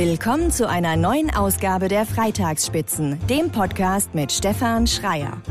Willkommen zu einer neuen Ausgabe der Freitagsspitzen, dem Podcast mit Stefan Schreier.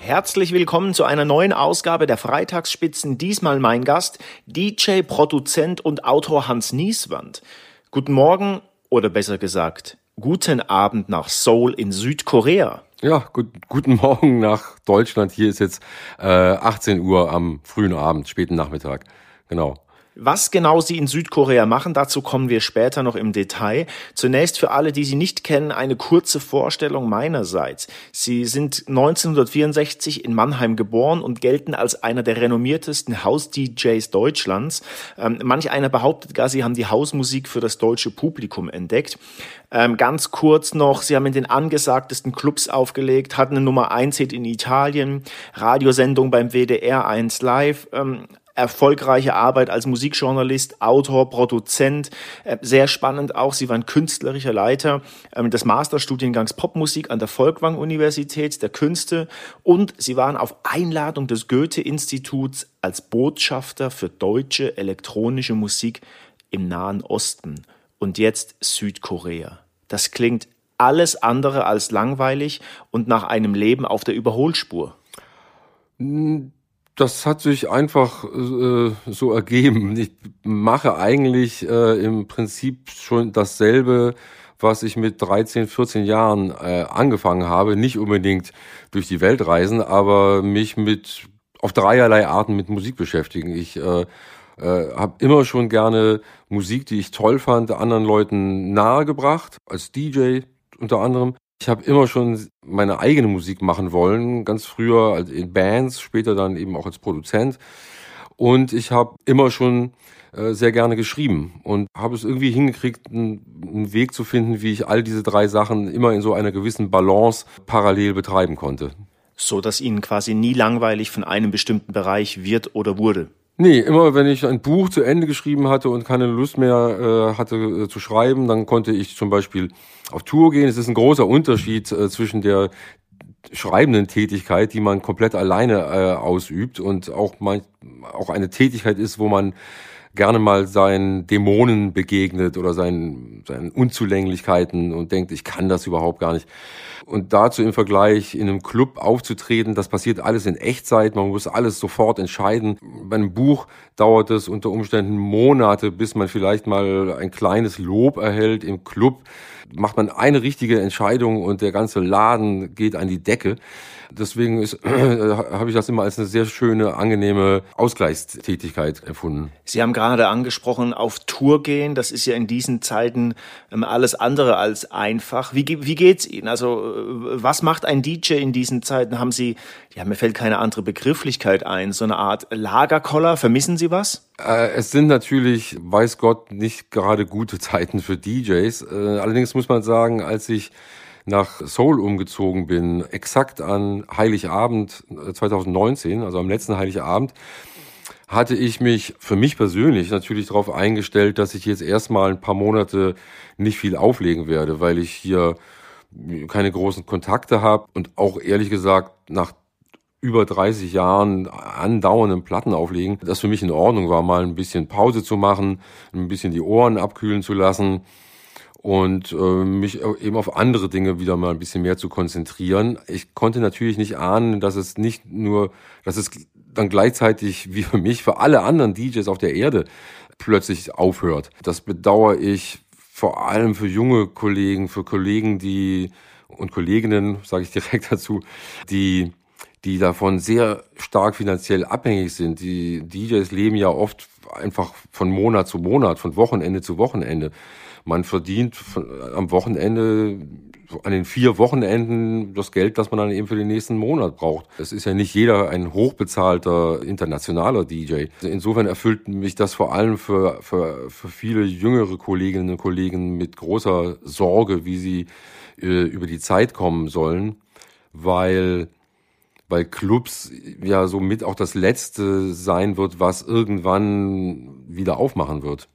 Herzlich willkommen zu einer neuen Ausgabe der Freitagsspitzen. Diesmal mein Gast, DJ, Produzent und Autor Hans Nieswand. Guten Morgen oder besser gesagt, guten Abend nach Seoul in Südkorea. Ja, gut, guten Morgen nach Deutschland. Hier ist jetzt äh, 18 Uhr am frühen Abend, späten Nachmittag. Genau. Was genau sie in Südkorea machen, dazu kommen wir später noch im Detail. Zunächst für alle, die sie nicht kennen, eine kurze Vorstellung meinerseits. Sie sind 1964 in Mannheim geboren und gelten als einer der renommiertesten House-DJs Deutschlands. Ähm, manch einer behauptet gar, sie haben die Hausmusik für das deutsche Publikum entdeckt. Ähm, ganz kurz noch, sie haben in den angesagtesten Clubs aufgelegt, hatten eine Nummer 1 Hit in Italien, Radiosendung beim WDR 1 Live, ähm, erfolgreiche Arbeit als Musikjournalist, Autor, Produzent. Äh, sehr spannend auch, Sie waren künstlerischer Leiter ähm, des Masterstudiengangs Popmusik an der Volkwang Universität der Künste und Sie waren auf Einladung des Goethe-Instituts als Botschafter für deutsche elektronische Musik im Nahen Osten und jetzt Südkorea. Das klingt alles andere als langweilig und nach einem Leben auf der Überholspur. Das hat sich einfach äh, so ergeben. Ich mache eigentlich äh, im Prinzip schon dasselbe, was ich mit 13, 14 Jahren äh, angefangen habe. Nicht unbedingt durch die Welt reisen, aber mich mit auf dreierlei Arten mit Musik beschäftigen. Ich äh, äh, habe immer schon gerne Musik, die ich toll fand, anderen Leuten nahegebracht, als DJ unter anderem. Ich habe immer schon meine eigene Musik machen wollen, ganz früher in Bands, später dann eben auch als Produzent. Und ich habe immer schon äh, sehr gerne geschrieben und habe es irgendwie hingekriegt, einen Weg zu finden, wie ich all diese drei Sachen immer in so einer gewissen Balance parallel betreiben konnte. So dass Ihnen quasi nie langweilig von einem bestimmten Bereich wird oder wurde. Nee, immer wenn ich ein Buch zu Ende geschrieben hatte und keine Lust mehr äh, hatte äh, zu schreiben, dann konnte ich zum Beispiel auf Tour gehen. Es ist ein großer Unterschied äh, zwischen der schreibenden Tätigkeit, die man komplett alleine äh, ausübt und auch, man, auch eine Tätigkeit ist, wo man gerne mal seinen Dämonen begegnet oder seinen, seinen Unzulänglichkeiten und denkt, ich kann das überhaupt gar nicht. Und dazu im Vergleich in einem Club aufzutreten, das passiert alles in Echtzeit, man muss alles sofort entscheiden. Bei einem Buch dauert es unter Umständen Monate, bis man vielleicht mal ein kleines Lob erhält im Club. Macht man eine richtige Entscheidung und der ganze Laden geht an die Decke. Deswegen ist, äh, habe ich das immer als eine sehr schöne, angenehme Ausgleichstätigkeit empfunden. Sie haben gerade angesprochen, auf Tour gehen. Das ist ja in diesen Zeiten ähm, alles andere als einfach. Wie, wie geht's Ihnen? Also, äh, was macht ein DJ in diesen Zeiten? Haben Sie, ja, mir fällt keine andere Begrifflichkeit ein, so eine Art Lagerkoller. Vermissen Sie was? Äh, es sind natürlich, weiß Gott, nicht gerade gute Zeiten für DJs. Äh, allerdings muss man sagen, als ich nach Seoul umgezogen bin, exakt an Heiligabend 2019, äh, also am letzten Heiligabend, hatte ich mich für mich persönlich natürlich darauf eingestellt, dass ich jetzt erstmal ein paar Monate nicht viel auflegen werde, weil ich hier keine großen Kontakte habe und auch ehrlich gesagt nach über 30 Jahren andauernden Platten auflegen, das für mich in Ordnung war, mal ein bisschen Pause zu machen, ein bisschen die Ohren abkühlen zu lassen und äh, mich eben auf andere Dinge wieder mal ein bisschen mehr zu konzentrieren. Ich konnte natürlich nicht ahnen, dass es nicht nur, dass es dann gleichzeitig wie für mich, für alle anderen DJs auf der Erde plötzlich aufhört. Das bedauere ich vor allem für junge Kollegen, für Kollegen, die und Kolleginnen, sage ich direkt dazu, die die davon sehr stark finanziell abhängig sind. Die DJs leben ja oft einfach von Monat zu Monat, von Wochenende zu Wochenende. Man verdient am Wochenende an den vier Wochenenden das Geld, das man dann eben für den nächsten Monat braucht. Es ist ja nicht jeder ein hochbezahlter internationaler DJ. Insofern erfüllt mich das vor allem für, für, für viele jüngere Kolleginnen und Kollegen mit großer Sorge, wie sie äh, über die Zeit kommen sollen, weil weil Clubs ja somit auch das letzte sein wird, was irgendwann wieder aufmachen wird.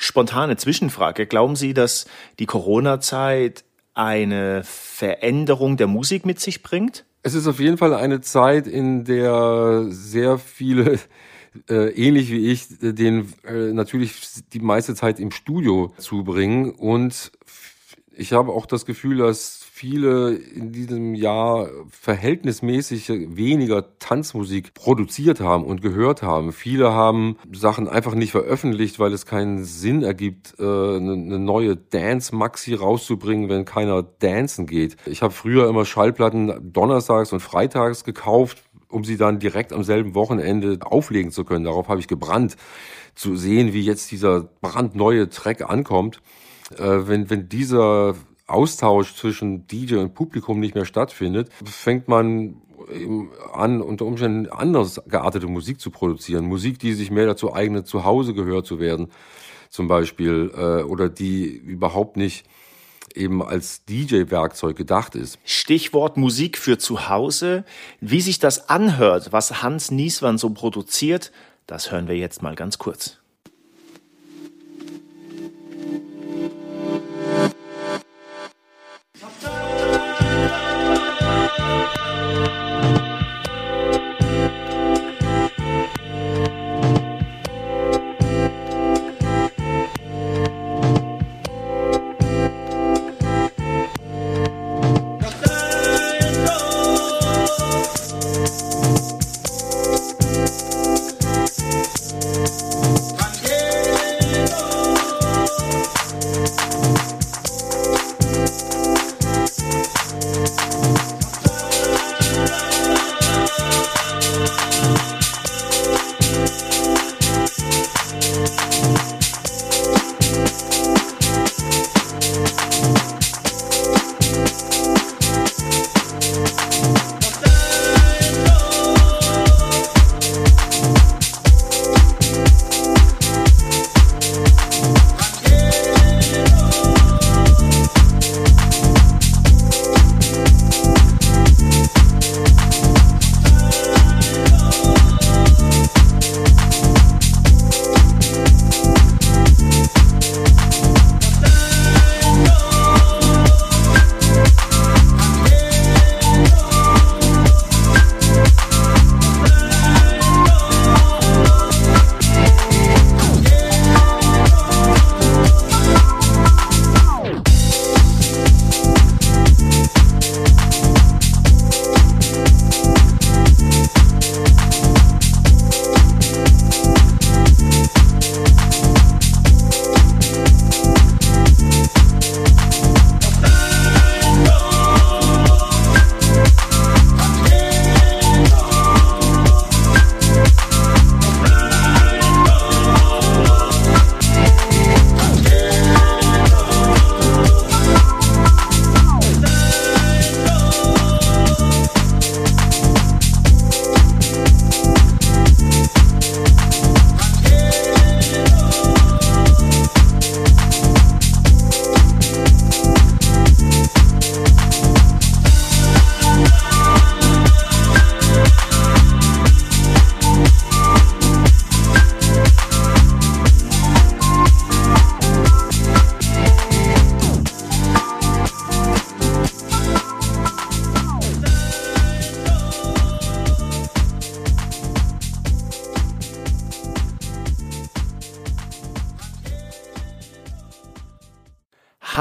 Spontane Zwischenfrage. Glauben Sie, dass die Corona-Zeit eine Veränderung der Musik mit sich bringt? Es ist auf jeden Fall eine Zeit, in der sehr viele äh, ähnlich wie ich, den äh, natürlich die meiste Zeit im Studio zubringen. Und ich habe auch das Gefühl, dass viele in diesem Jahr verhältnismäßig weniger Tanzmusik produziert haben und gehört haben. Viele haben Sachen einfach nicht veröffentlicht, weil es keinen Sinn ergibt, äh, eine neue Dance-Maxi rauszubringen, wenn keiner dancen geht. Ich habe früher immer Schallplatten donnerstags und freitags gekauft, um sie dann direkt am selben Wochenende auflegen zu können. Darauf habe ich gebrannt, zu sehen, wie jetzt dieser brandneue Track ankommt. Äh, wenn, wenn dieser Austausch zwischen DJ und Publikum nicht mehr stattfindet, fängt man an, unter Umständen anders geartete Musik zu produzieren. Musik, die sich mehr dazu eignet, zu Hause gehört zu werden, zum Beispiel, äh, oder die überhaupt nicht eben als DJ-Werkzeug gedacht ist. Stichwort Musik für zu Hause. Wie sich das anhört, was Hans Niesmann so produziert, das hören wir jetzt mal ganz kurz.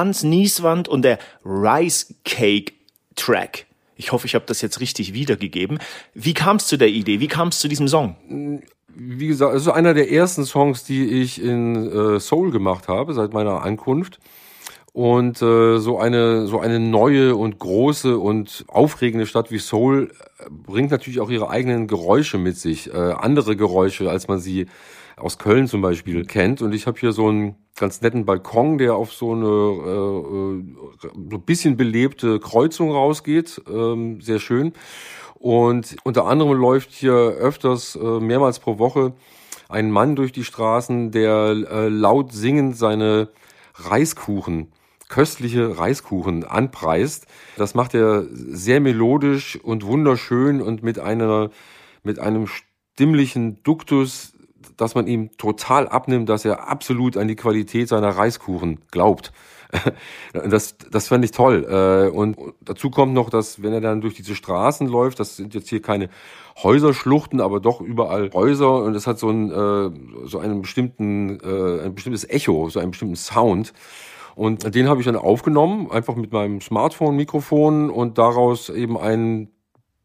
Hans Nieswand und der Rice Cake Track. Ich hoffe, ich habe das jetzt richtig wiedergegeben. Wie kam es zu der Idee? Wie kam es zu diesem Song? Wie gesagt, es ist einer der ersten Songs, die ich in äh, Soul gemacht habe seit meiner Ankunft. Und äh, so eine so eine neue und große und aufregende Stadt wie Seoul äh, bringt natürlich auch ihre eigenen Geräusche mit sich, äh, andere Geräusche, als man sie aus Köln zum Beispiel kennt. Und ich habe hier so einen ganz netten Balkon, der auf so eine äh, so ein bisschen belebte Kreuzung rausgeht. Ähm, sehr schön. Und unter anderem läuft hier öfters, äh, mehrmals pro Woche, ein Mann durch die Straßen, der äh, laut singend seine Reiskuchen köstliche Reiskuchen anpreist. Das macht er sehr melodisch und wunderschön und mit einer mit einem stimmlichen Duktus, dass man ihm total abnimmt, dass er absolut an die Qualität seiner Reiskuchen glaubt. Das, das fand ich toll. Äh, und dazu kommt noch, dass wenn er dann durch diese Straßen läuft, das sind jetzt hier keine Häuserschluchten, aber doch überall Häuser und es hat so, ein, äh, so einen bestimmten, äh, ein bestimmtes Echo, so einen bestimmten Sound. Und den habe ich dann aufgenommen, einfach mit meinem Smartphone-Mikrofon und daraus eben einen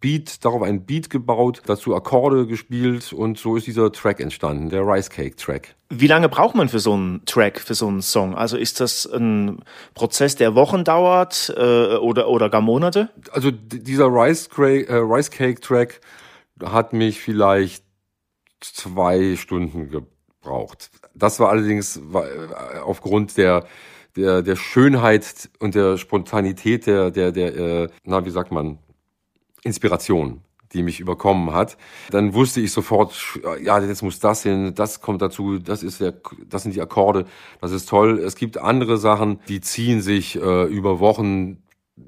Beat, darauf einen Beat gebaut, dazu Akkorde gespielt und so ist dieser Track entstanden, der Rice Cake Track. Wie lange braucht man für so einen Track, für so einen Song? Also ist das ein Prozess, der Wochen dauert äh, oder, oder gar Monate? Also dieser Rice, Cake, äh, Rice Cake Track hat mich vielleicht zwei Stunden gebraucht. Das war allerdings äh, aufgrund der der, der Schönheit und der Spontanität der, der, der, äh, na, wie sagt man, Inspiration, die mich überkommen hat. Dann wusste ich sofort, ja, jetzt muss das hin, das kommt dazu, das ist der, das sind die Akkorde, das ist toll. Es gibt andere Sachen, die ziehen sich äh, über Wochen.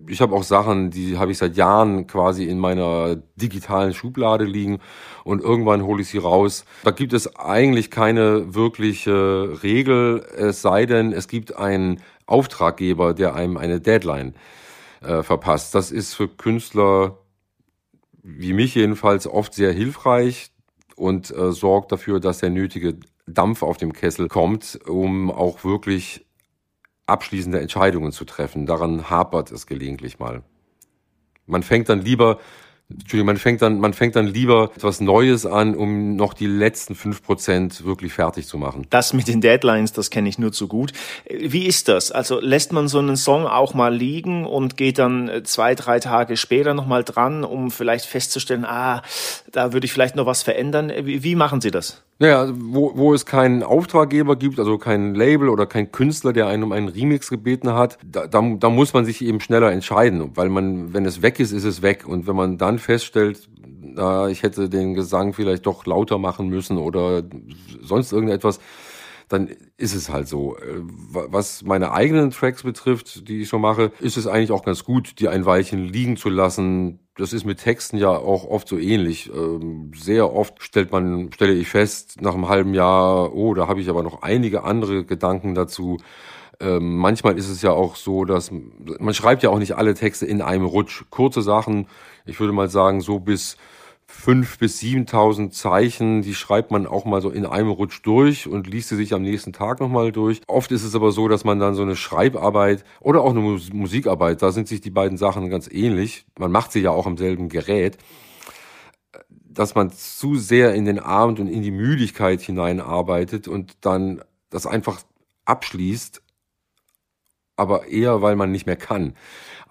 Ich habe auch Sachen, die habe ich seit Jahren quasi in meiner digitalen Schublade liegen und irgendwann hole ich sie raus. Da gibt es eigentlich keine wirkliche Regel, es sei denn, es gibt einen Auftraggeber, der einem eine Deadline äh, verpasst. Das ist für Künstler wie mich jedenfalls oft sehr hilfreich und äh, sorgt dafür, dass der nötige Dampf auf dem Kessel kommt, um auch wirklich abschließende Entscheidungen zu treffen. Daran hapert es gelegentlich mal. Man fängt dann lieber Entschuldigung, man fängt dann, man fängt dann lieber etwas Neues an, um noch die letzten fünf Prozent wirklich fertig zu machen. Das mit den Deadlines, das kenne ich nur zu gut. Wie ist das? Also lässt man so einen Song auch mal liegen und geht dann zwei, drei Tage später nochmal dran, um vielleicht festzustellen, ah, da würde ich vielleicht noch was verändern. Wie, wie machen Sie das? Naja, wo, wo es keinen Auftraggeber gibt, also kein Label oder kein Künstler, der einen um einen Remix gebeten hat, da, da, da muss man sich eben schneller entscheiden, weil man, wenn es weg ist, ist es weg. Und wenn man dann feststellt, na, ich hätte den Gesang vielleicht doch lauter machen müssen oder sonst irgendetwas, dann ist es halt so. Äh, was meine eigenen Tracks betrifft, die ich so mache, ist es eigentlich auch ganz gut, die ein Weilchen liegen zu lassen. Das ist mit Texten ja auch oft so ähnlich. Ähm, sehr oft stellt man, stelle ich fest, nach einem halben Jahr, oh, da habe ich aber noch einige andere Gedanken dazu. Ähm, manchmal ist es ja auch so, dass man schreibt ja auch nicht alle Texte in einem Rutsch. Kurze Sachen, ich würde mal sagen, so bis fünf bis 7.000 Zeichen, die schreibt man auch mal so in einem Rutsch durch und liest sie sich am nächsten Tag nochmal durch. Oft ist es aber so, dass man dann so eine Schreibarbeit oder auch eine Musikarbeit, da sind sich die beiden Sachen ganz ähnlich. Man macht sie ja auch am selben Gerät dass man zu sehr in den Abend und in die Müdigkeit hineinarbeitet und dann das einfach abschließt, aber eher, weil man nicht mehr kann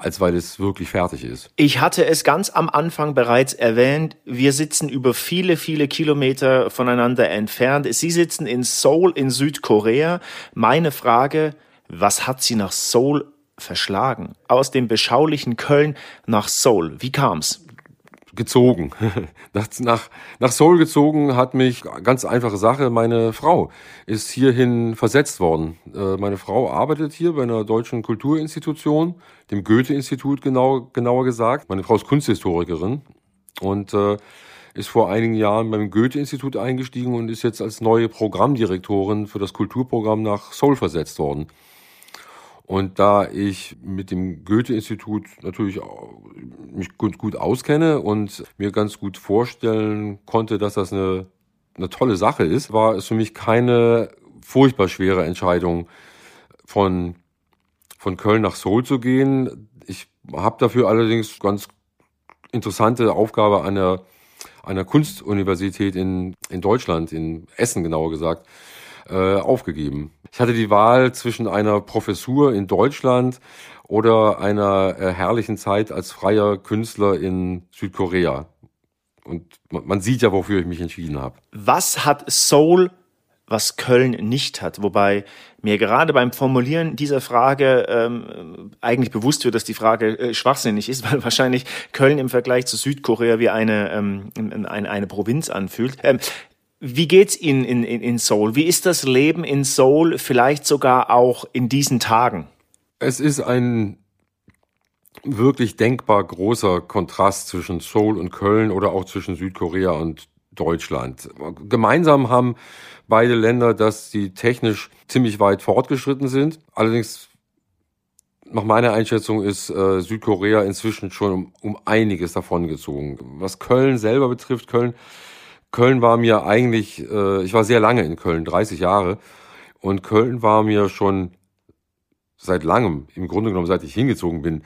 als weil es wirklich fertig ist. Ich hatte es ganz am Anfang bereits erwähnt. Wir sitzen über viele, viele Kilometer voneinander entfernt. Sie sitzen in Seoul in Südkorea. Meine Frage, was hat Sie nach Seoul verschlagen? Aus dem beschaulichen Köln nach Seoul. Wie kam's? Gezogen. nach, nach, Seoul gezogen hat mich, ganz einfache Sache, meine Frau ist hierhin versetzt worden. Äh, meine Frau arbeitet hier bei einer deutschen Kulturinstitution, dem Goethe-Institut genau, genauer gesagt. Meine Frau ist Kunsthistorikerin und äh, ist vor einigen Jahren beim Goethe-Institut eingestiegen und ist jetzt als neue Programmdirektorin für das Kulturprogramm nach Seoul versetzt worden. Und da ich mit dem Goethe-Institut natürlich mich gut, gut auskenne und mir ganz gut vorstellen konnte, dass das eine, eine tolle Sache ist, war es für mich keine furchtbar schwere Entscheidung, von, von Köln nach Seoul zu gehen. Ich habe dafür allerdings ganz interessante Aufgabe an der, einer Kunstuniversität in, in Deutschland, in Essen genauer gesagt, äh, aufgegeben. Ich hatte die Wahl zwischen einer Professur in Deutschland oder einer äh, herrlichen Zeit als freier Künstler in Südkorea. Und man sieht ja, wofür ich mich entschieden habe. Was hat Soul, was Köln nicht hat? Wobei mir gerade beim Formulieren dieser Frage ähm, eigentlich bewusst wird, dass die Frage äh, schwachsinnig ist, weil wahrscheinlich Köln im Vergleich zu Südkorea wie eine, ähm, eine, eine Provinz anfühlt. Ähm, wie geht's Ihnen in, in, in Seoul? Wie ist das Leben in Seoul vielleicht sogar auch in diesen Tagen? Es ist ein wirklich denkbar großer Kontrast zwischen Seoul und Köln oder auch zwischen Südkorea und Deutschland. Gemeinsam haben beide Länder, dass sie technisch ziemlich weit fortgeschritten sind. Allerdings nach meiner Einschätzung ist äh, Südkorea inzwischen schon um, um einiges davongezogen. Was Köln selber betrifft, Köln, Köln war mir eigentlich, äh, ich war sehr lange in Köln, 30 Jahre, und Köln war mir schon seit langem, im Grunde genommen seit ich hingezogen bin,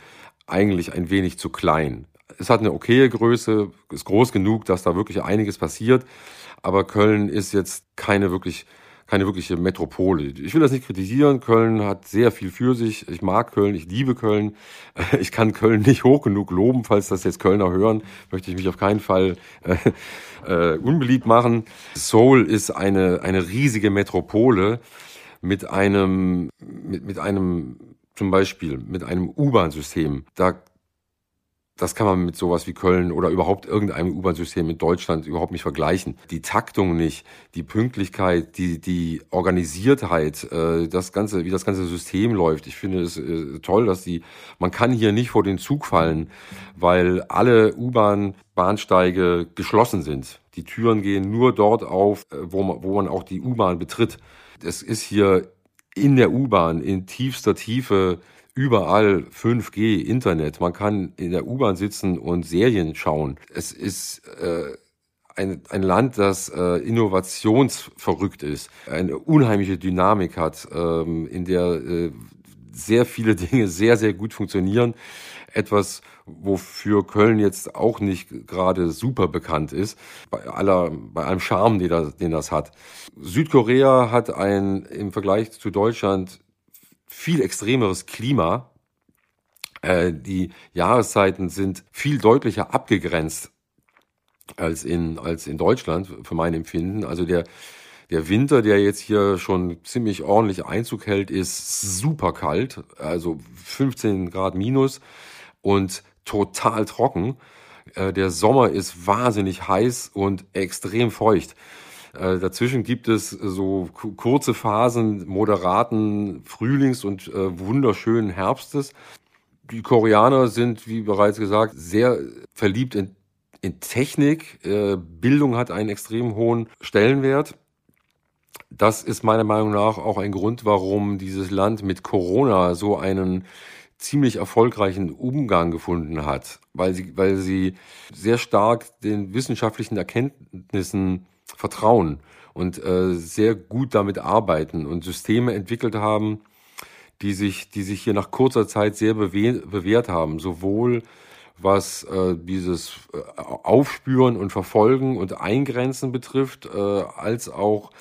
eigentlich ein wenig zu klein. Es hat eine okaye Größe, ist groß genug, dass da wirklich einiges passiert, aber Köln ist jetzt keine wirklich keine wirkliche Metropole. Ich will das nicht kritisieren. Köln hat sehr viel für sich. Ich mag Köln, ich liebe Köln. Ich kann Köln nicht hoch genug loben, falls das jetzt Kölner hören, möchte ich mich auf keinen Fall äh, äh, unbeliebt machen. Seoul ist eine, eine riesige Metropole mit einem, mit, mit einem, zum Beispiel mit einem U-Bahn-System. Da das kann man mit sowas wie Köln oder überhaupt irgendeinem U-Bahn-System in Deutschland überhaupt nicht vergleichen. Die Taktung nicht, die Pünktlichkeit, die, die Organisiertheit, äh, das ganze, wie das ganze System läuft. Ich finde es äh, toll, dass die, man kann hier nicht vor den Zug fallen, weil alle U-Bahn-Bahnsteige geschlossen sind. Die Türen gehen nur dort auf, äh, wo man, wo man auch die U-Bahn betritt. Es ist hier in der U-Bahn in tiefster Tiefe überall 5G, Internet. Man kann in der U-Bahn sitzen und Serien schauen. Es ist äh, ein, ein Land, das äh, innovationsverrückt ist, eine unheimliche Dynamik hat, ähm, in der äh, sehr viele Dinge sehr, sehr gut funktionieren. Etwas, wofür Köln jetzt auch nicht gerade super bekannt ist, bei aller, bei allem Charme, den das, den das hat. Südkorea hat ein, im Vergleich zu Deutschland viel extremeres Klima. Äh, die Jahreszeiten sind viel deutlicher abgegrenzt als in, als in Deutschland, für mein Empfinden. Also der, der Winter, der jetzt hier schon ziemlich ordentlich Einzug hält, ist super kalt, also 15 Grad minus und total trocken. Äh, der Sommer ist wahnsinnig heiß und extrem feucht. Äh, dazwischen gibt es so kurze Phasen moderaten Frühlings- und äh, wunderschönen Herbstes. Die Koreaner sind, wie bereits gesagt, sehr verliebt in, in Technik. Äh, Bildung hat einen extrem hohen Stellenwert. Das ist meiner Meinung nach auch ein Grund, warum dieses Land mit Corona so einen ziemlich erfolgreichen Umgang gefunden hat, weil sie, weil sie sehr stark den wissenschaftlichen Erkenntnissen vertrauen und äh, sehr gut damit arbeiten und Systeme entwickelt haben, die sich, die sich hier nach kurzer Zeit sehr bewährt haben, sowohl was äh, dieses äh, Aufspüren und Verfolgen und Eingrenzen betrifft, äh, als auch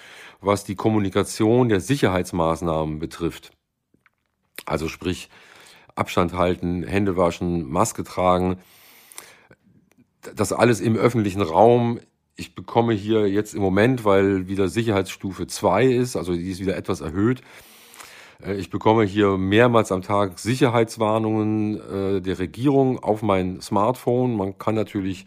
was die Kommunikation der Sicherheitsmaßnahmen betrifft. Also sprich Abstand halten, Hände waschen, Maske tragen, das alles im öffentlichen Raum ich bekomme hier jetzt im Moment, weil wieder Sicherheitsstufe 2 ist, also die ist wieder etwas erhöht, äh, ich bekomme hier mehrmals am Tag Sicherheitswarnungen äh, der Regierung auf mein Smartphone. Man kann natürlich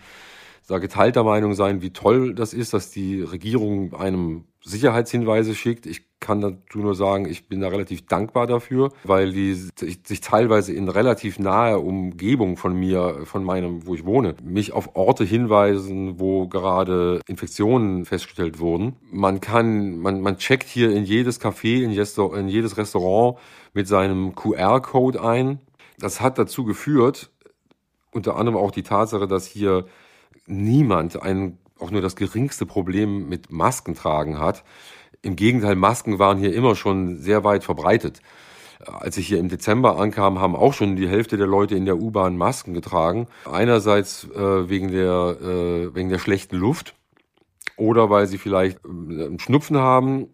da geteilter Meinung sein, wie toll das ist, dass die Regierung einem Sicherheitshinweise schickt. Ich kann dazu nur sagen, ich bin da relativ dankbar dafür, weil die sich teilweise in relativ nahe Umgebung von mir, von meinem, wo ich wohne, mich auf Orte hinweisen, wo gerade Infektionen festgestellt wurden. Man kann, man, man checkt hier in jedes Café, in jedes Restaurant mit seinem QR-Code ein. Das hat dazu geführt, unter anderem auch die Tatsache, dass hier niemand ein, auch nur das geringste Problem mit Masken tragen hat. Im Gegenteil, Masken waren hier immer schon sehr weit verbreitet. Als ich hier im Dezember ankam, haben auch schon die Hälfte der Leute in der U-Bahn Masken getragen. Einerseits äh, wegen, der, äh, wegen der schlechten Luft oder weil sie vielleicht äh, einen Schnupfen haben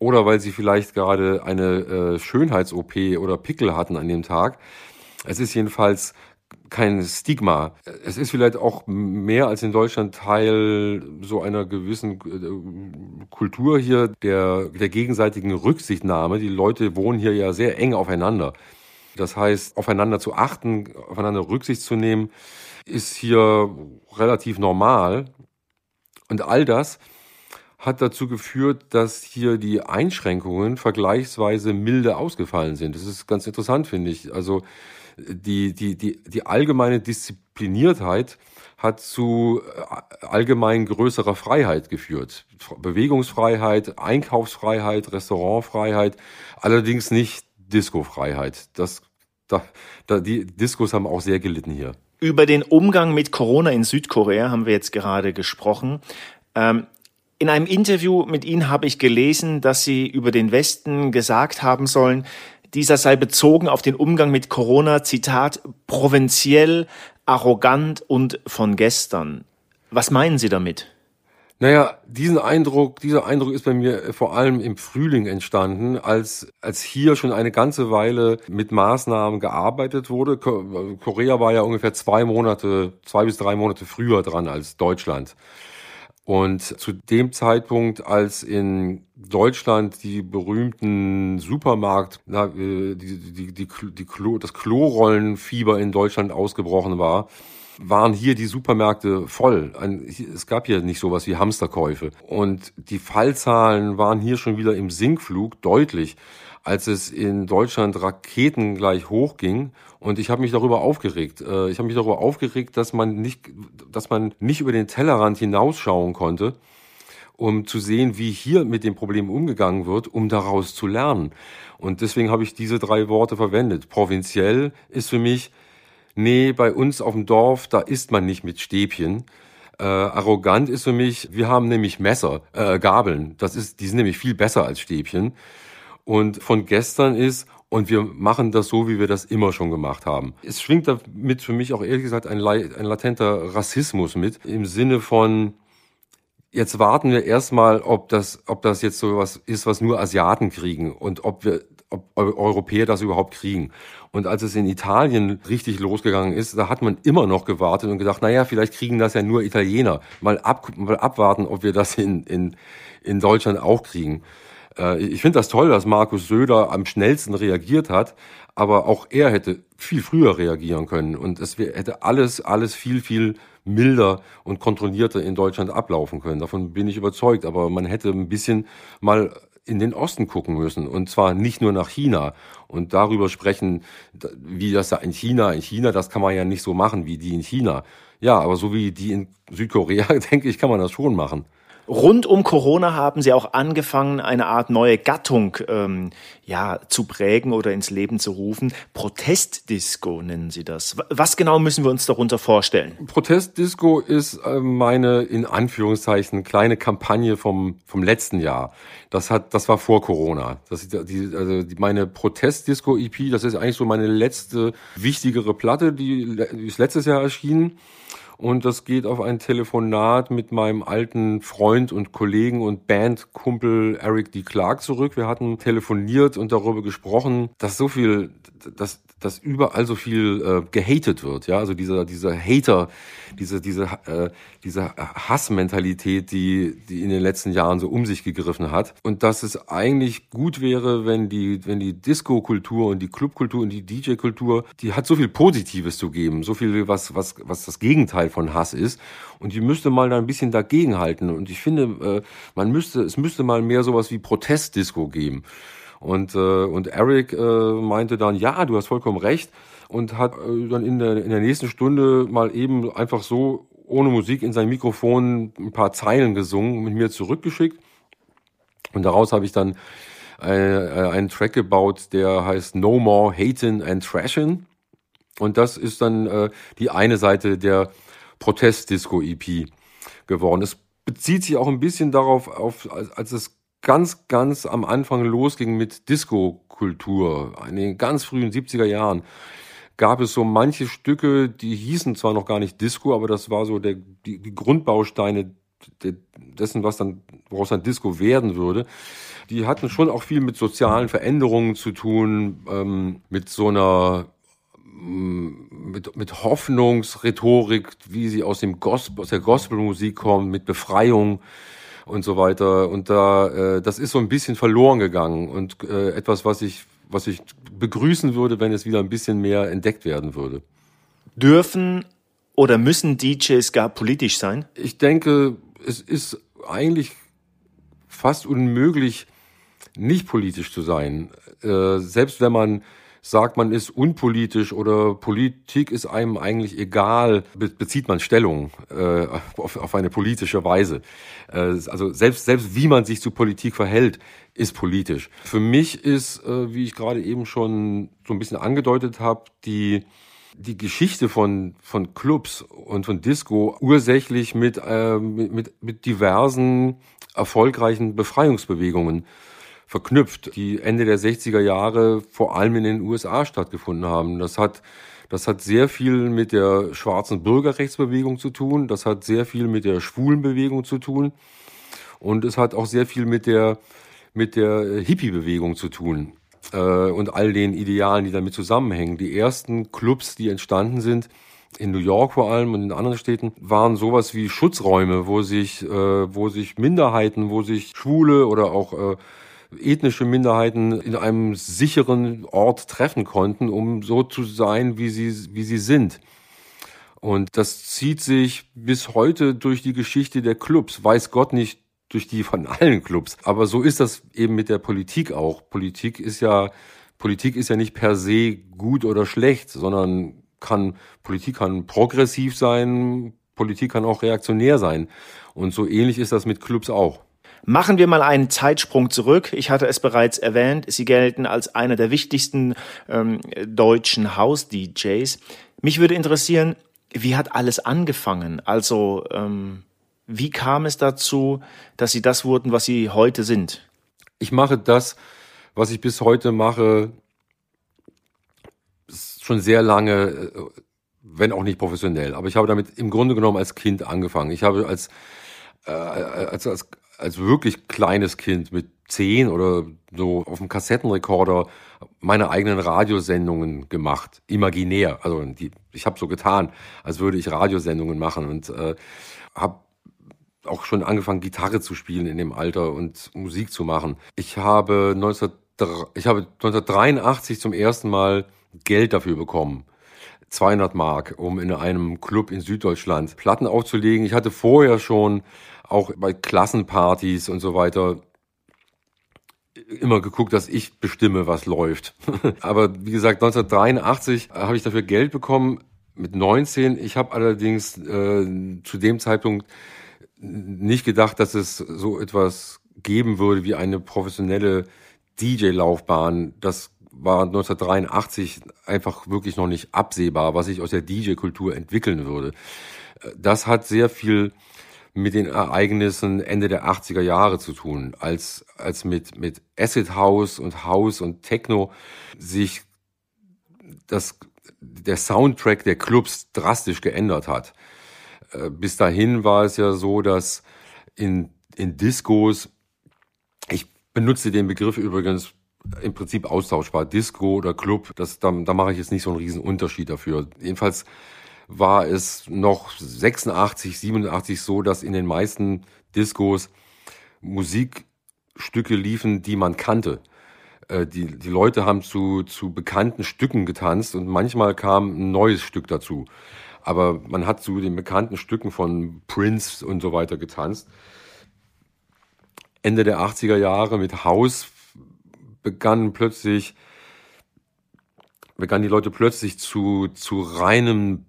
oder weil sie vielleicht gerade eine äh, Schönheits-OP oder Pickel hatten an dem Tag. Es ist jedenfalls kein Stigma. Es ist vielleicht auch mehr als in Deutschland Teil so einer gewissen äh, Kultur hier der, der gegenseitigen Rücksichtnahme. Die Leute wohnen hier ja sehr eng aufeinander. Das heißt, aufeinander zu achten, aufeinander Rücksicht zu nehmen, ist hier relativ normal. Und all das hat dazu geführt, dass hier die Einschränkungen vergleichsweise milde ausgefallen sind. Das ist ganz interessant, finde ich. Also die, die, die, die allgemeine Diszipliniertheit hat zu äh, allgemein größerer Freiheit geführt. Bewegungsfreiheit, Einkaufsfreiheit, Restaurantfreiheit, allerdings nicht Discofreiheit. Das, da, da, die Diskos haben auch sehr gelitten hier. Über den Umgang mit Corona in Südkorea haben wir jetzt gerade gesprochen. Ähm, in einem Interview mit Ihnen habe ich gelesen, dass Sie über den Westen gesagt haben sollen, dieser sei bezogen auf den Umgang mit Corona, Zitat, provinziell, arrogant und von gestern. Was meinen Sie damit? Naja, diesen Eindruck, dieser Eindruck ist bei mir vor allem im Frühling entstanden, als, als hier schon eine ganze Weile mit Maßnahmen gearbeitet wurde. Korea war ja ungefähr zwei Monate, zwei bis drei Monate früher dran als Deutschland. Und zu dem Zeitpunkt, als in Deutschland die berühmten Supermarkt, na, äh, die, die, die, die Klo, das Klorollenfieber in Deutschland ausgebrochen war, waren hier die Supermärkte voll. Es gab hier nicht sowas wie Hamsterkäufe. Und die Fallzahlen waren hier schon wieder im Sinkflug deutlich, als es in Deutschland Raketen gleich hochging. Und ich habe mich darüber aufgeregt. Äh, ich habe mich darüber aufgeregt, dass man nicht, dass man nicht über den Tellerrand hinausschauen konnte, um zu sehen, wie hier mit dem Problem umgegangen wird, um daraus zu lernen. Und deswegen habe ich diese drei Worte verwendet. Provinziell ist für mich nee, bei uns auf dem Dorf, da isst man nicht mit Stäbchen. Äh, arrogant ist für mich, wir haben nämlich Messer, äh, Gabeln. Das ist, die sind nämlich viel besser als Stäbchen. Und von gestern ist, und wir machen das so, wie wir das immer schon gemacht haben. Es schwingt damit für mich auch ehrlich gesagt ein, ein latenter Rassismus mit, im Sinne von, jetzt warten wir erstmal, ob das, ob das jetzt so was ist, was nur Asiaten kriegen und ob wir, ob Europäer das überhaupt kriegen. Und als es in Italien richtig losgegangen ist, da hat man immer noch gewartet und gedacht, naja, vielleicht kriegen das ja nur Italiener. Mal, ab, mal abwarten, ob wir das in, in, in Deutschland auch kriegen. Äh, ich finde das toll, dass Markus Söder am schnellsten reagiert hat, aber auch er hätte viel früher reagieren können und es hätte alles, alles viel, viel milder und kontrollierter in Deutschland ablaufen können. Davon bin ich überzeugt. Aber man hätte ein bisschen mal in den Osten gucken müssen und zwar nicht nur nach China und darüber sprechen, wie das da in China, in China, das kann man ja nicht so machen wie die in China. Ja, aber so wie die in Südkorea, denke ich, kann man das schon machen. Rund um Corona haben Sie auch angefangen, eine Art neue Gattung ähm, ja, zu prägen oder ins Leben zu rufen. Protestdisco nennen Sie das. Was genau müssen wir uns darunter vorstellen? Protestdisco ist äh, meine in Anführungszeichen kleine Kampagne vom, vom letzten Jahr. Das hat, das war vor Corona. Das ist die, also meine Protestdisco-EP, das ist eigentlich so meine letzte wichtigere Platte, die, die ist letztes Jahr erschienen. Und das geht auf ein Telefonat mit meinem alten Freund und Kollegen und Bandkumpel Eric D. Clark zurück. Wir hatten telefoniert und darüber gesprochen, dass so viel, dass, dass überall so viel äh, gehatet wird. Ja, also dieser, dieser Hater, diese, diese, äh, diese Hassmentalität, die, die in den letzten Jahren so um sich gegriffen hat. Und dass es eigentlich gut wäre, wenn die, wenn die Disco-Kultur und die Clubkultur und die DJ-Kultur, die hat so viel Positives zu geben, so viel, was, was, was das Gegenteil von Hass ist. Und die müsste mal da ein bisschen dagegenhalten. Und ich finde, äh, man müsste, es müsste mal mehr sowas wie Protestdisco geben. Und, äh, und Eric äh, meinte dann, ja, du hast vollkommen recht und hat äh, dann in der, in der nächsten Stunde mal eben einfach so ohne Musik in sein Mikrofon ein paar Zeilen gesungen, mit mir zurückgeschickt. Und daraus habe ich dann äh, äh einen Track gebaut, der heißt No More Hatin' and Trashin'. Und das ist dann äh, die eine Seite der Protest-Disco-EP geworden. Es bezieht sich auch ein bisschen darauf, auf, als, als es ganz, ganz am Anfang losging mit Disco-Kultur, in den ganz frühen 70er Jahren gab es so manche Stücke, die hießen zwar noch gar nicht Disco, aber das war so der, die, die Grundbausteine dessen, was dann, woraus dann Disco werden würde. Die hatten schon auch viel mit sozialen Veränderungen zu tun, ähm, mit so einer mit, mit Hoffnungsrhetorik, wie sie aus dem Gospel, aus der Gospelmusik kommt, mit Befreiung und so weiter. Und da, äh, das ist so ein bisschen verloren gegangen und äh, etwas, was ich was ich begrüßen würde, wenn es wieder ein bisschen mehr entdeckt werden würde. Dürfen oder müssen DJs gar politisch sein? Ich denke, es ist eigentlich fast unmöglich, nicht politisch zu sein. Äh, selbst wenn man sagt, man ist unpolitisch oder Politik ist einem eigentlich egal, bezieht man Stellung äh, auf, auf eine politische Weise. Äh, also selbst, selbst wie man sich zu Politik verhält, ist politisch. Für mich ist, äh, wie ich gerade eben schon so ein bisschen angedeutet habe, die die Geschichte von, von Clubs und von Disco ursächlich mit, äh, mit, mit diversen erfolgreichen Befreiungsbewegungen verknüpft, die Ende der 60er Jahre vor allem in den USA stattgefunden haben. Das hat, das hat sehr viel mit der schwarzen Bürgerrechtsbewegung zu tun, das hat sehr viel mit der Schwulenbewegung zu tun und es hat auch sehr viel mit der, mit der Hippie-Bewegung zu tun äh, und all den Idealen, die damit zusammenhängen. Die ersten Clubs, die entstanden sind, in New York vor allem und in anderen Städten waren sowas wie Schutzräume, wo sich, äh, wo sich Minderheiten, wo sich Schwule oder auch äh, ethnische Minderheiten in einem sicheren Ort treffen konnten, um so zu sein, wie sie, wie sie sind. Und das zieht sich bis heute durch die Geschichte der Clubs. Weiß Gott nicht durch die von allen Clubs. Aber so ist das eben mit der Politik auch. Politik ist ja, Politik ist ja nicht per se gut oder schlecht, sondern kann, Politik kann progressiv sein, Politik kann auch reaktionär sein. Und so ähnlich ist das mit Clubs auch. Machen wir mal einen Zeitsprung zurück. Ich hatte es bereits erwähnt, Sie gelten als einer der wichtigsten ähm, deutschen House-DJs. Mich würde interessieren, wie hat alles angefangen? Also, ähm, wie kam es dazu, dass Sie das wurden, was Sie heute sind? Ich mache das, was ich bis heute mache, schon sehr lange, äh, wenn auch nicht professionell. Aber ich habe damit im Grunde genommen als Kind angefangen. Ich habe als, äh, als, als als wirklich kleines Kind mit zehn oder so auf dem Kassettenrekorder meine eigenen Radiosendungen gemacht, imaginär. Also die, ich habe so getan, als würde ich Radiosendungen machen und äh, habe auch schon angefangen, Gitarre zu spielen in dem Alter und Musik zu machen. Ich habe, 19, ich habe 1983 zum ersten Mal Geld dafür bekommen. 200 Mark, um in einem Club in Süddeutschland Platten aufzulegen. Ich hatte vorher schon auch bei Klassenpartys und so weiter immer geguckt, dass ich bestimme, was läuft. Aber wie gesagt, 1983 habe ich dafür Geld bekommen mit 19. Ich habe allerdings äh, zu dem Zeitpunkt nicht gedacht, dass es so etwas geben würde wie eine professionelle DJ-Laufbahn. Das war 1983 einfach wirklich noch nicht absehbar, was sich aus der DJ-Kultur entwickeln würde. Das hat sehr viel mit den Ereignissen Ende der 80er Jahre zu tun, als, als mit, mit Acid House und House und Techno sich das, der Soundtrack der Clubs drastisch geändert hat. Äh, bis dahin war es ja so, dass in, in Discos, ich benutze den Begriff übrigens im Prinzip austauschbar, Disco oder Club, das, da, da mache ich jetzt nicht so einen riesen Unterschied dafür. Jedenfalls war es noch 86, 87 so, dass in den meisten Discos Musikstücke liefen, die man kannte. Äh, die, die Leute haben zu, zu bekannten Stücken getanzt und manchmal kam ein neues Stück dazu. Aber man hat zu den bekannten Stücken von Prince und so weiter getanzt. Ende der 80er Jahre mit House begannen plötzlich, begannen die Leute plötzlich zu, zu reinem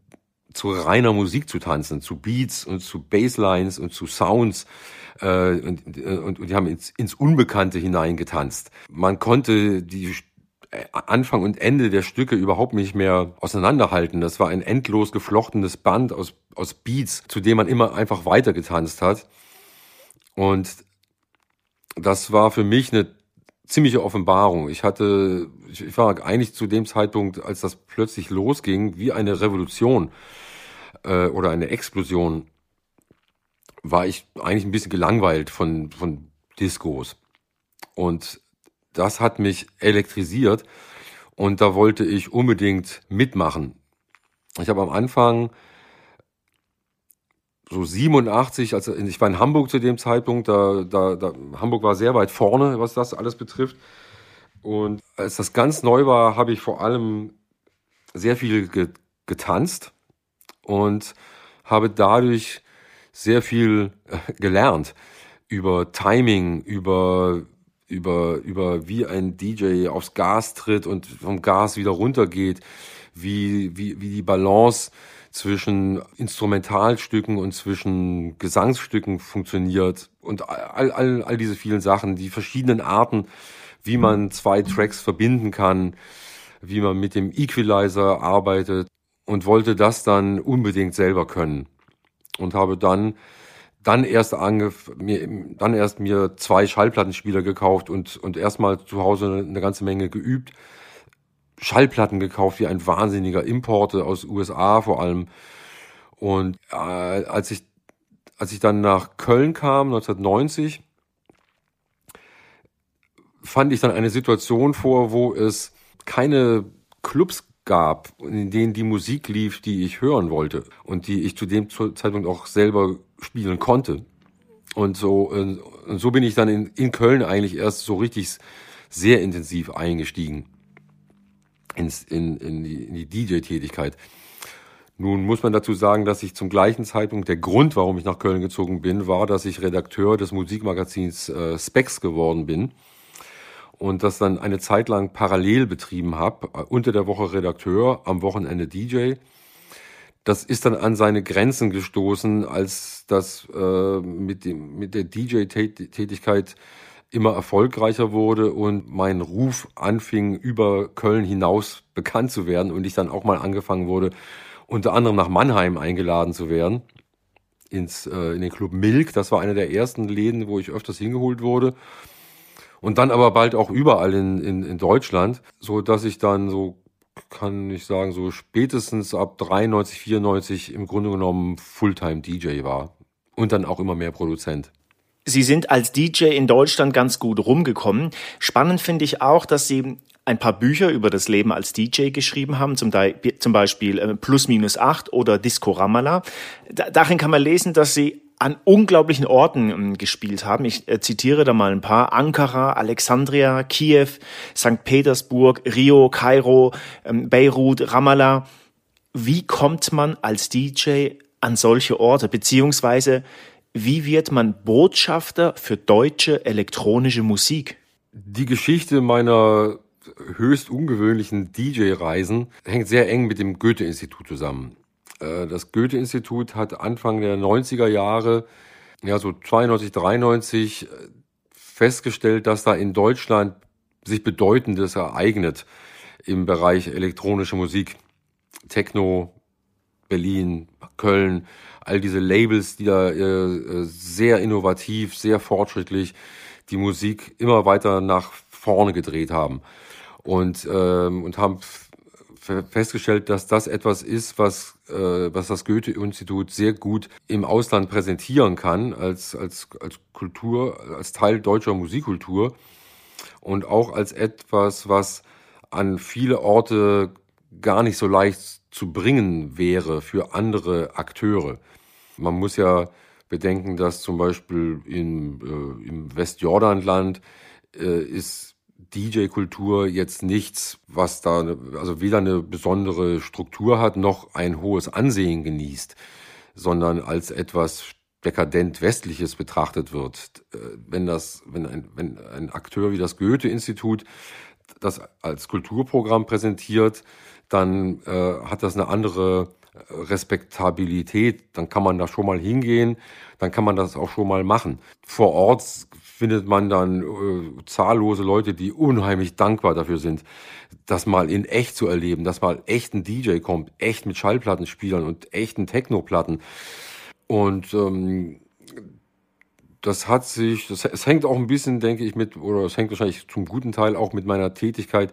zu reiner Musik zu tanzen, zu Beats und zu Basslines und zu Sounds. Äh, und, und, und die haben ins, ins Unbekannte hineingetanzt. Man konnte die Anfang und Ende der Stücke überhaupt nicht mehr auseinanderhalten. Das war ein endlos geflochtenes Band aus, aus Beats, zu dem man immer einfach weitergetanzt hat. Und das war für mich eine ziemliche Offenbarung. Ich hatte, ich war eigentlich zu dem Zeitpunkt, als das plötzlich losging, wie eine Revolution äh, oder eine Explosion, war ich eigentlich ein bisschen gelangweilt von, von Discos. Und das hat mich elektrisiert und da wollte ich unbedingt mitmachen. Ich habe am Anfang so 87, also ich war in Hamburg zu dem Zeitpunkt, da, da, da Hamburg war sehr weit vorne, was das alles betrifft. Und als das ganz neu war, habe ich vor allem sehr viel getanzt und habe dadurch sehr viel äh, gelernt über Timing, über, über, über wie ein DJ aufs Gas tritt und vom Gas wieder runtergeht, wie, wie, wie die Balance zwischen Instrumentalstücken und zwischen Gesangsstücken funktioniert. Und all, all, all diese vielen Sachen, die verschiedenen Arten, wie man zwei Tracks verbinden kann, wie man mit dem Equalizer arbeitet und wollte das dann unbedingt selber können. Und habe dann dann erst angef mir dann erst mir zwei Schallplattenspieler gekauft und und erstmal zu Hause eine ganze Menge geübt Schallplatten gekauft wie ein wahnsinniger Importe aus USA vor allem und äh, als ich als ich dann nach Köln kam 1990 fand ich dann eine Situation vor wo es keine Clubs gab, in denen die Musik lief, die ich hören wollte und die ich zu dem Zeitpunkt auch selber spielen konnte. Und so, und so bin ich dann in, in Köln eigentlich erst so richtig sehr intensiv eingestiegen ins, in, in die, in die DJ-Tätigkeit. Nun muss man dazu sagen, dass ich zum gleichen Zeitpunkt, der Grund, warum ich nach Köln gezogen bin, war, dass ich Redakteur des Musikmagazins äh, Specs geworden bin und das dann eine Zeit lang parallel betrieben habe, unter der Woche Redakteur, am Wochenende DJ. Das ist dann an seine Grenzen gestoßen, als das äh, mit, dem, mit der DJ-Tätigkeit immer erfolgreicher wurde und mein Ruf anfing, über Köln hinaus bekannt zu werden und ich dann auch mal angefangen wurde, unter anderem nach Mannheim eingeladen zu werden, ins, äh, in den Club Milk. Das war einer der ersten Läden, wo ich öfters hingeholt wurde und dann aber bald auch überall in, in, in Deutschland, so dass ich dann so kann ich sagen, so spätestens ab 93, 94 im Grunde genommen Fulltime DJ war und dann auch immer mehr Produzent. Sie sind als DJ in Deutschland ganz gut rumgekommen. Spannend finde ich auch, dass Sie ein paar Bücher über das Leben als DJ geschrieben haben, zum, Beispiel äh, Plus Minus 8 oder Disco Ramallah. Darin kann man lesen, dass Sie an unglaublichen Orten ähm, gespielt haben. Ich äh, zitiere da mal ein paar. Ankara, Alexandria, Kiew, St. Petersburg, Rio, Kairo, ähm, Beirut, Ramallah. Wie kommt man als DJ an solche Orte? Beziehungsweise, wie wird man Botschafter für deutsche elektronische Musik? Die Geschichte meiner höchst ungewöhnlichen DJ-Reisen hängt sehr eng mit dem Goethe-Institut zusammen. Äh, das Goethe-Institut hat Anfang der 90er Jahre, ja so 92, 93, äh, festgestellt, dass da in Deutschland sich Bedeutendes ereignet im Bereich elektronische Musik. Techno, Berlin, Köln, all diese Labels, die da äh, sehr innovativ, sehr fortschrittlich die Musik immer weiter nach vorne gedreht haben. Und ähm, und haben festgestellt, dass das etwas ist, was, äh, was das Goethe-Institut sehr gut im Ausland präsentieren kann, als, als, als Kultur, als Teil deutscher Musikkultur. Und auch als etwas, was an viele Orte gar nicht so leicht zu bringen wäre für andere Akteure. Man muss ja bedenken, dass zum Beispiel in, äh, im Westjordanland äh, ist DJ-Kultur jetzt nichts, was da, also weder eine besondere Struktur hat, noch ein hohes Ansehen genießt, sondern als etwas dekadent Westliches betrachtet wird. Äh, wenn das, wenn ein, wenn ein Akteur wie das Goethe-Institut das als Kulturprogramm präsentiert, dann äh, hat das eine andere Respektabilität, dann kann man da schon mal hingehen, dann kann man das auch schon mal machen. Vor Ort findet man dann äh, zahllose Leute, die unheimlich dankbar dafür sind, das mal in echt zu erleben, dass mal echt ein DJ kommt, echt mit Schallplattenspielern und echten Technoplatten. Und ähm, das hat sich, das, es hängt auch ein bisschen, denke ich, mit, oder es hängt wahrscheinlich zum guten Teil auch mit meiner Tätigkeit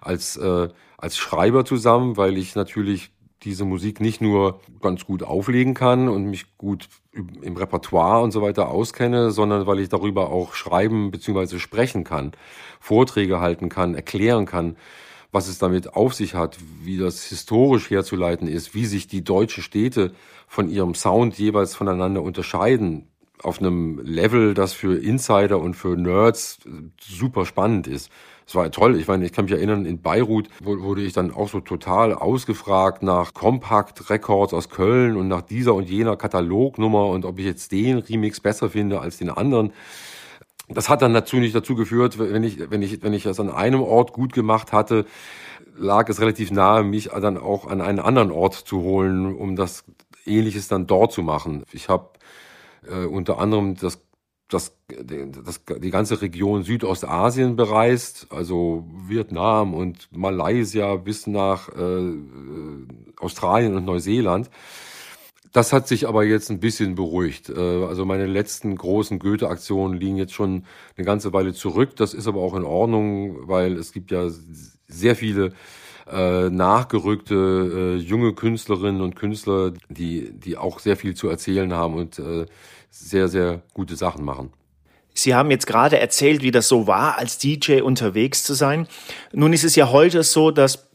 als, äh, als Schreiber zusammen, weil ich natürlich diese Musik nicht nur ganz gut auflegen kann und mich gut im Repertoire und so weiter auskenne, sondern weil ich darüber auch schreiben bzw. sprechen kann, Vorträge halten kann, erklären kann, was es damit auf sich hat, wie das historisch herzuleiten ist, wie sich die deutschen Städte von ihrem Sound jeweils voneinander unterscheiden, auf einem Level, das für Insider und für Nerds super spannend ist. Es war toll. Ich meine, ich kann mich erinnern, in Beirut wurde ich dann auch so total ausgefragt nach Compact Records aus Köln und nach dieser und jener Katalognummer und ob ich jetzt den Remix besser finde als den anderen. das hat dann natürlich dazu geführt, wenn ich, wenn ich, wenn ich das an einem Ort gut gemacht hatte, lag es relativ nahe, mich dann auch an einen anderen Ort zu holen, um das Ähnliches dann dort zu machen. Ich habe äh, unter anderem das, das, das, die ganze Region Südostasien bereist, also Vietnam und Malaysia bis nach äh, Australien und Neuseeland. Das hat sich aber jetzt ein bisschen beruhigt. Äh, also meine letzten großen Goethe-Aktionen liegen jetzt schon eine ganze Weile zurück. Das ist aber auch in Ordnung, weil es gibt ja sehr viele äh, nachgerückte äh, junge Künstlerinnen und Künstler, die, die auch sehr viel zu erzählen haben und äh, sehr, sehr gute Sachen machen. Sie haben jetzt gerade erzählt, wie das so war, als DJ unterwegs zu sein. Nun ist es ja heute so, dass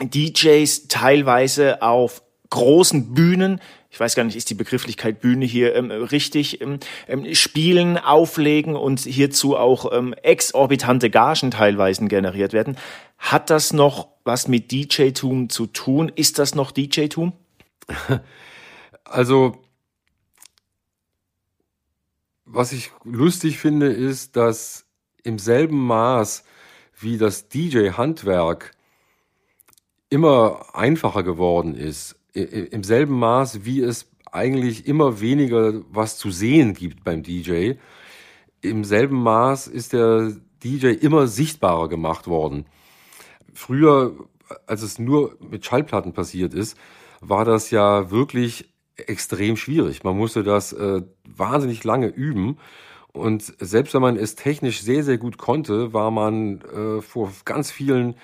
DJs teilweise auf großen Bühnen ich weiß gar nicht, ist die Begrifflichkeit Bühne hier ähm, richtig, ähm, ähm, spielen, auflegen und hierzu auch ähm, exorbitante Gagen teilweise generiert werden. Hat das noch was mit DJ-Tum zu tun? Ist das noch DJ-Tum? Also, was ich lustig finde, ist, dass im selben Maß wie das DJ-Handwerk immer einfacher geworden ist, im selben Maß, wie es eigentlich immer weniger was zu sehen gibt beim DJ, im selben Maß ist der DJ immer sichtbarer gemacht worden. Früher, als es nur mit Schallplatten passiert ist, war das ja wirklich extrem schwierig. Man musste das äh, wahnsinnig lange üben. Und selbst wenn man es technisch sehr, sehr gut konnte, war man äh, vor ganz vielen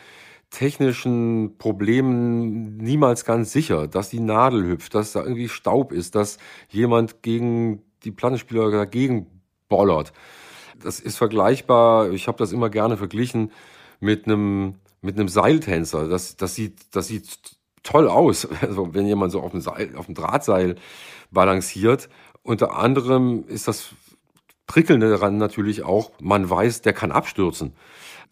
technischen Problemen niemals ganz sicher, dass die Nadel hüpft, dass da irgendwie Staub ist, dass jemand gegen die Plattenspieler dagegen bollert. Das ist vergleichbar, ich habe das immer gerne verglichen mit einem mit einem Seiltänzer. Das, das, sieht, das sieht toll aus, also wenn jemand so auf dem, Seil, auf dem Drahtseil balanciert. Unter anderem ist das Prickelnde daran natürlich auch, man weiß, der kann abstürzen.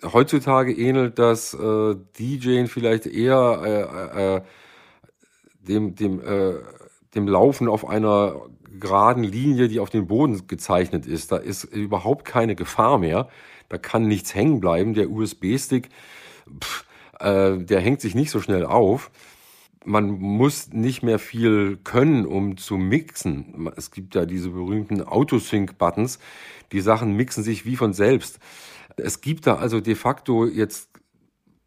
Heutzutage ähnelt das äh, DJing vielleicht eher äh, äh, dem, dem, äh, dem Laufen auf einer geraden Linie, die auf den Boden gezeichnet ist. Da ist überhaupt keine Gefahr mehr. Da kann nichts hängen bleiben. Der USB-Stick, äh, der hängt sich nicht so schnell auf. Man muss nicht mehr viel können, um zu mixen. Es gibt ja diese berühmten Autosync-Buttons. Die Sachen mixen sich wie von selbst. Es gibt da also de facto jetzt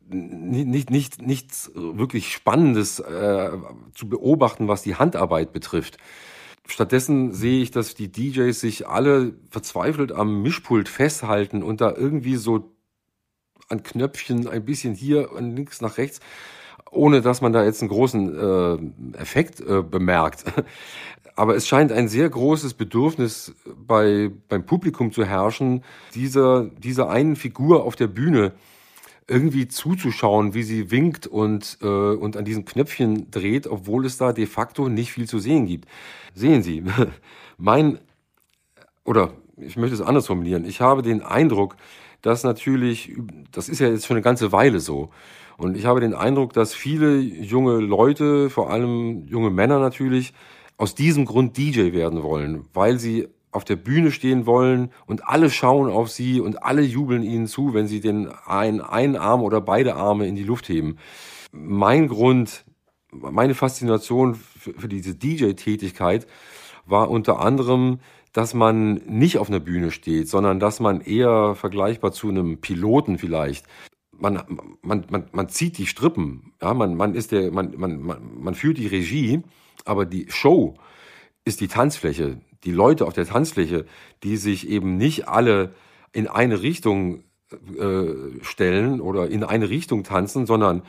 nicht, nicht, nicht, nichts wirklich Spannendes äh, zu beobachten, was die Handarbeit betrifft. Stattdessen sehe ich, dass die DJs sich alle verzweifelt am Mischpult festhalten und da irgendwie so an Knöpfchen ein bisschen hier und links nach rechts, ohne dass man da jetzt einen großen äh, Effekt äh, bemerkt. Aber es scheint ein sehr großes Bedürfnis bei, beim Publikum zu herrschen, dieser, dieser einen Figur auf der Bühne irgendwie zuzuschauen, wie sie winkt und, äh, und an diesen Knöpfchen dreht, obwohl es da de facto nicht viel zu sehen gibt. Sehen Sie, mein, oder ich möchte es anders formulieren, ich habe den Eindruck, dass natürlich, das ist ja jetzt schon eine ganze Weile so, und ich habe den Eindruck, dass viele junge Leute, vor allem junge Männer natürlich, aus diesem Grund DJ werden wollen, weil sie auf der Bühne stehen wollen und alle schauen auf sie und alle jubeln ihnen zu, wenn sie den einen, einen Arm oder beide Arme in die Luft heben. Mein Grund, meine Faszination für, für diese DJ-Tätigkeit war unter anderem, dass man nicht auf einer Bühne steht, sondern dass man eher vergleichbar zu einem Piloten vielleicht man, man, man, man zieht die Strippen, ja, man, man ist der, man, man, man, man führt die Regie, aber die Show ist die Tanzfläche. Die Leute auf der Tanzfläche, die sich eben nicht alle in eine Richtung äh, stellen oder in eine Richtung tanzen, sondern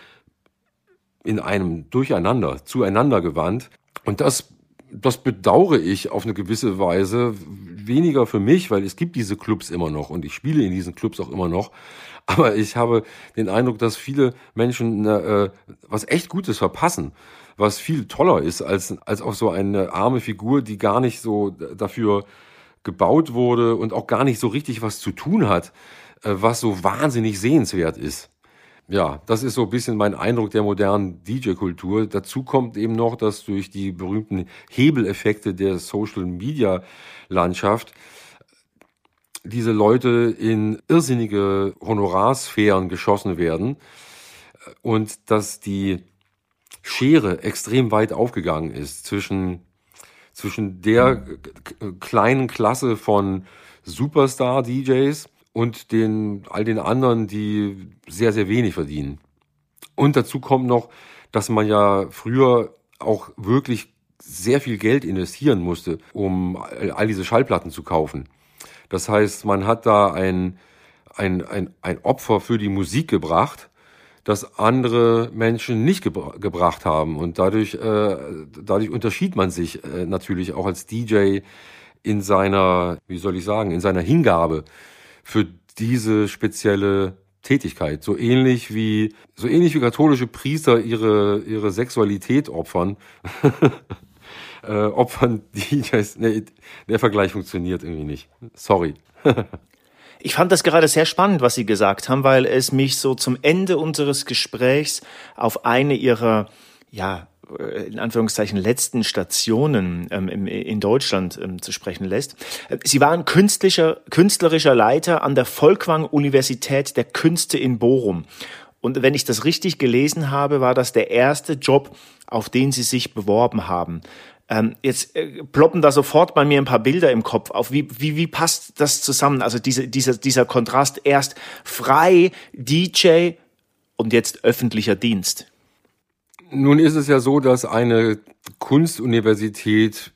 in einem Durcheinander, zueinander gewandt. Und das, das bedauere ich auf eine gewisse Weise. Weniger für mich, weil es gibt diese Clubs immer noch und ich spiele in diesen Clubs auch immer noch. Aber ich habe den Eindruck, dass viele Menschen äh, was echt Gutes verpassen, was viel toller ist als, als auch so eine arme Figur, die gar nicht so dafür gebaut wurde und auch gar nicht so richtig was zu tun hat, äh, was so wahnsinnig sehenswert ist. Ja, das ist so ein bisschen mein Eindruck der modernen DJ-Kultur. Dazu kommt eben noch, dass durch die berühmten Hebeleffekte der Social-Media-Landschaft diese Leute in irrsinnige Honorarsphären geschossen werden und dass die Schere extrem weit aufgegangen ist zwischen, zwischen der kleinen Klasse von Superstar-DJs und den, all den anderen, die sehr, sehr wenig verdienen. Und dazu kommt noch, dass man ja früher auch wirklich sehr viel Geld investieren musste, um all diese Schallplatten zu kaufen. Das heißt, man hat da ein, ein, ein, ein Opfer für die Musik gebracht, das andere Menschen nicht gebra gebracht haben. Und dadurch, äh, dadurch unterschied man sich äh, natürlich auch als DJ in seiner, wie soll ich sagen, in seiner Hingabe für diese spezielle Tätigkeit. So ähnlich wie, so ähnlich wie katholische Priester ihre, ihre Sexualität opfern. äh, opfern DJs. Nee, der Vergleich funktioniert irgendwie nicht. Sorry. Ich fand das gerade sehr spannend, was Sie gesagt haben, weil es mich so zum Ende unseres Gesprächs auf eine Ihrer, ja, äh, in Anführungszeichen letzten Stationen ähm, in Deutschland ähm, zu sprechen lässt. Sie waren künstlicher, künstlerischer Leiter an der Volkwang Universität der Künste in Bochum. Und wenn ich das richtig gelesen habe, war das der erste Job, auf den Sie sich beworben haben. Ähm, jetzt äh, ploppen da sofort bei mir ein paar Bilder im Kopf auf. Wie, wie, wie passt das zusammen? Also diese, dieser, dieser Kontrast erst frei, DJ und jetzt öffentlicher Dienst. Nun ist es ja so, dass eine Kunstuniversität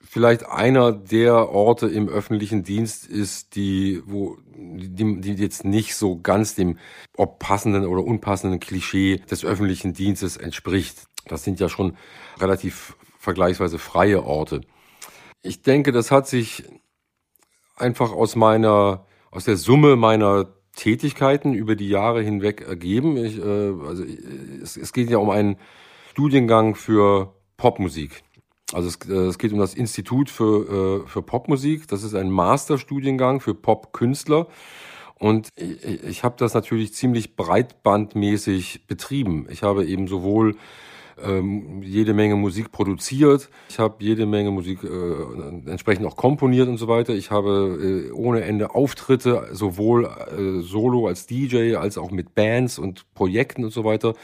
vielleicht einer der Orte im öffentlichen Dienst ist, die, wo, die, die jetzt nicht so ganz dem ob passenden oder unpassenden Klischee des öffentlichen Dienstes entspricht. Das sind ja schon relativ vergleichsweise freie Orte. Ich denke, das hat sich einfach aus meiner, aus der Summe meiner Tätigkeiten über die Jahre hinweg ergeben. Ich, äh, also es, es geht ja um einen Studiengang für Popmusik. Also es, äh, es geht um das Institut für, äh, für Popmusik. Das ist ein Masterstudiengang für Popkünstler. Und ich, ich habe das natürlich ziemlich breitbandmäßig betrieben. Ich habe eben sowohl ähm, jede Menge Musik produziert. Ich habe jede Menge Musik äh, entsprechend auch komponiert und so weiter. Ich habe äh, ohne Ende Auftritte, sowohl äh, solo als DJ als auch mit Bands und Projekten und so weiter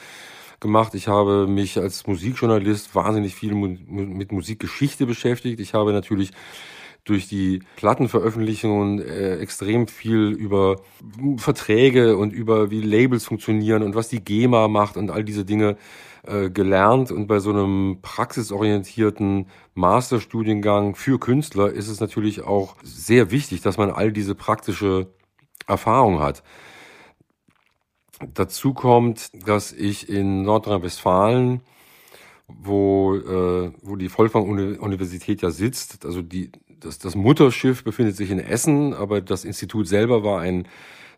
gemacht. Ich habe mich als Musikjournalist wahnsinnig viel mit Musikgeschichte beschäftigt. Ich habe natürlich durch die Plattenveröffentlichungen äh, extrem viel über Verträge und über wie Labels funktionieren und was die GEMA macht und all diese Dinge äh, gelernt. Und bei so einem praxisorientierten Masterstudiengang für Künstler ist es natürlich auch sehr wichtig, dass man all diese praktische Erfahrung hat. Dazu kommt, dass ich in Nordrhein-Westfalen wo, äh, wo die Vollfang-Universität ja sitzt. Also die, das, das Mutterschiff befindet sich in Essen, aber das Institut selber war ein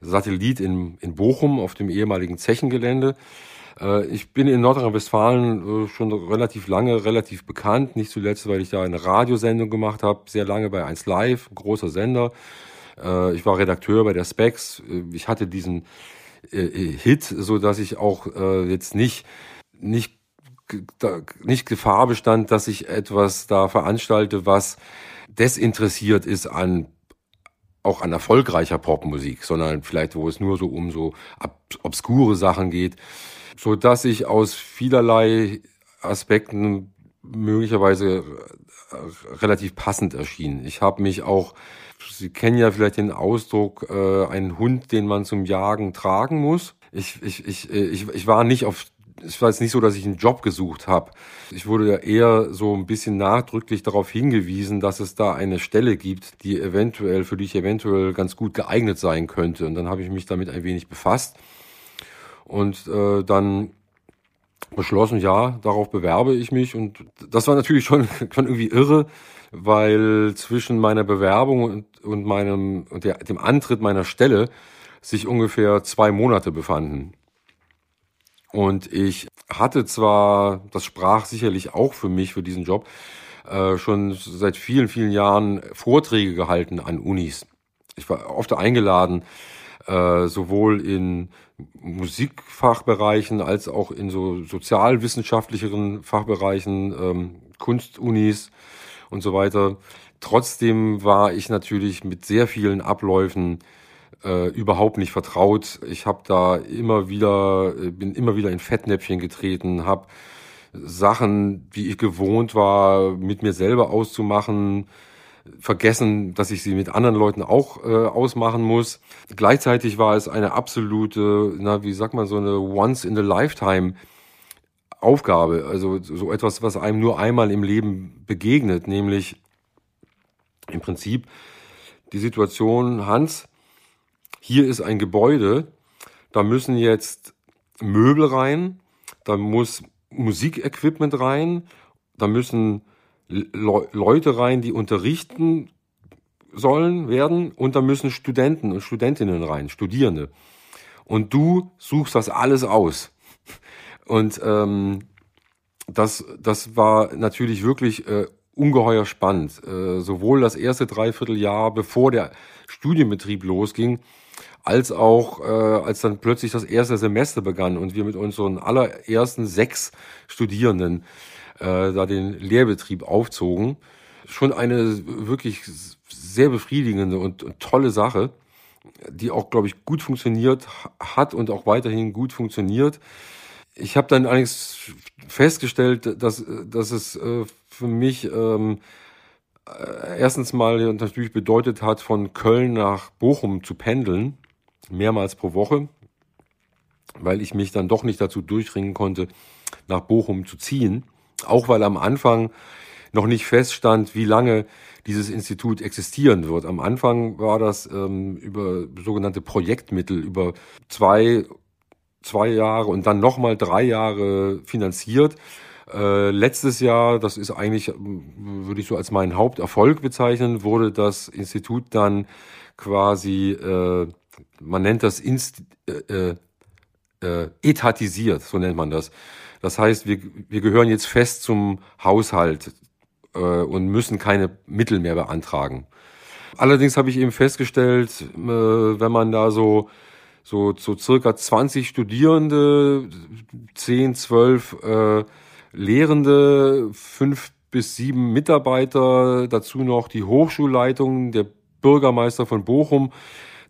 Satellit in, in Bochum auf dem ehemaligen Zechengelände. Äh, ich bin in Nordrhein-Westfalen äh, schon relativ lange, relativ bekannt, nicht zuletzt, weil ich da eine Radiosendung gemacht habe, sehr lange bei 1 Live, großer Sender. Äh, ich war Redakteur bei der Specs. Ich hatte diesen Hit, so dass ich auch jetzt nicht nicht nicht Gefahr bestand, dass ich etwas da veranstalte, was desinteressiert ist an auch an erfolgreicher Popmusik, sondern vielleicht wo es nur so um so obskure Sachen geht, so dass ich aus vielerlei Aspekten möglicherweise relativ passend erschien. Ich habe mich auch, Sie kennen ja vielleicht den Ausdruck, äh, ein Hund, den man zum Jagen tragen muss. Ich, ich, ich, ich, ich war nicht auf es war jetzt nicht so, dass ich einen Job gesucht habe. Ich wurde ja eher so ein bisschen nachdrücklich darauf hingewiesen, dass es da eine Stelle gibt, die eventuell, für die ich eventuell ganz gut geeignet sein könnte. Und dann habe ich mich damit ein wenig befasst und äh, dann beschlossen, ja, darauf bewerbe ich mich. Und das war natürlich schon, schon irgendwie irre, weil zwischen meiner Bewerbung und, und meinem und der, dem Antritt meiner Stelle sich ungefähr zwei Monate befanden. Und ich hatte zwar, das sprach sicherlich auch für mich, für diesen Job, äh, schon seit vielen, vielen Jahren Vorträge gehalten an Unis. Ich war oft eingeladen, äh, sowohl in Musikfachbereichen als auch in so sozialwissenschaftlicheren Fachbereichen, ähm, Kunstunis und so weiter, Trotzdem war ich natürlich mit sehr vielen Abläufen äh, überhaupt nicht vertraut. Ich habe da immer wieder, äh, bin immer wieder in Fettnäpfchen getreten, habe Sachen, die ich gewohnt war, mit mir selber auszumachen, vergessen, dass ich sie mit anderen Leuten auch äh, ausmachen muss. Gleichzeitig war es eine absolute, na, wie sagt man, so eine once in a lifetime Aufgabe, also so etwas, was einem nur einmal im Leben begegnet, nämlich im Prinzip die Situation, Hans, hier ist ein Gebäude, da müssen jetzt Möbel rein, da muss Musikequipment rein, da müssen Le Leute rein, die unterrichten sollen werden und da müssen Studenten und Studentinnen rein, Studierende. Und du suchst das alles aus. Und ähm, das, das war natürlich wirklich äh, ungeheuer spannend. Äh, sowohl das erste Dreivierteljahr, bevor der Studienbetrieb losging, als auch äh, als dann plötzlich das erste Semester begann und wir mit unseren allerersten sechs Studierenden äh, da den Lehrbetrieb aufzogen. Schon eine wirklich sehr befriedigende und, und tolle Sache, die auch, glaube ich, gut funktioniert hat und auch weiterhin gut funktioniert. Ich habe dann allerdings festgestellt, dass, dass es äh, für mich ähm, äh, erstens mal natürlich bedeutet hat, von Köln nach Bochum zu pendeln mehrmals pro Woche, weil ich mich dann doch nicht dazu durchringen konnte, nach Bochum zu ziehen. Auch weil am Anfang noch nicht feststand, wie lange dieses Institut existieren wird. Am Anfang war das ähm, über sogenannte Projektmittel über zwei, zwei Jahre und dann nochmal drei Jahre finanziert. Äh, letztes Jahr, das ist eigentlich, würde ich so als meinen Haupterfolg bezeichnen, wurde das Institut dann quasi äh, man nennt das inst, äh, äh, etatisiert, so nennt man das. Das heißt, wir, wir gehören jetzt fest zum Haushalt äh, und müssen keine Mittel mehr beantragen. Allerdings habe ich eben festgestellt, äh, wenn man da so so, so circa 20 Studierende, 10, 12 äh, Lehrende, fünf bis sieben Mitarbeiter, dazu noch die Hochschulleitung, der Bürgermeister von Bochum,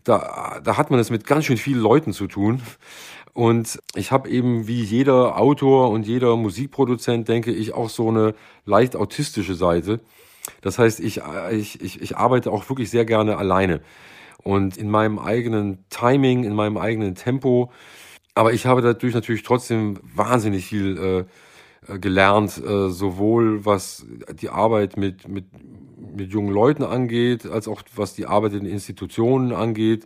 da, da hat man es mit ganz schön vielen Leuten zu tun. Und ich habe eben wie jeder Autor und jeder Musikproduzent, denke ich, auch so eine leicht autistische Seite. Das heißt, ich, ich, ich, arbeite auch wirklich sehr gerne alleine und in meinem eigenen Timing, in meinem eigenen Tempo. Aber ich habe dadurch natürlich trotzdem wahnsinnig viel äh, gelernt, äh, sowohl was die Arbeit mit, mit, mit jungen Leuten angeht, als auch was die Arbeit in Institutionen angeht,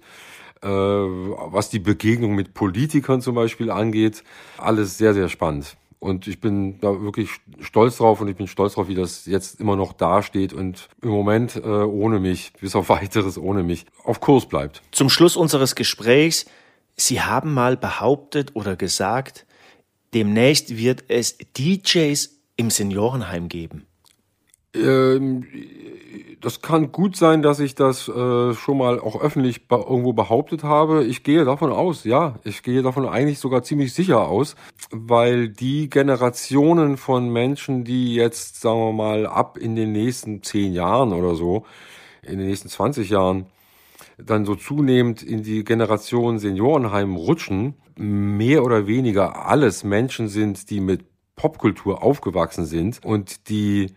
äh, was die Begegnung mit Politikern zum Beispiel angeht. Alles sehr, sehr spannend. Und ich bin da wirklich stolz drauf und ich bin stolz drauf, wie das jetzt immer noch dasteht und im Moment äh, ohne mich, bis auf weiteres ohne mich, auf Kurs bleibt. Zum Schluss unseres Gesprächs, Sie haben mal behauptet oder gesagt, demnächst wird es DJs im Seniorenheim geben. Ähm, das kann gut sein, dass ich das äh, schon mal auch öffentlich irgendwo behauptet habe. Ich gehe davon aus, ja, ich gehe davon eigentlich sogar ziemlich sicher aus, weil die Generationen von Menschen, die jetzt, sagen wir mal, ab in den nächsten zehn Jahren oder so, in den nächsten 20 Jahren, dann so zunehmend in die Generation Seniorenheim rutschen, mehr oder weniger alles Menschen sind, die mit Popkultur aufgewachsen sind und die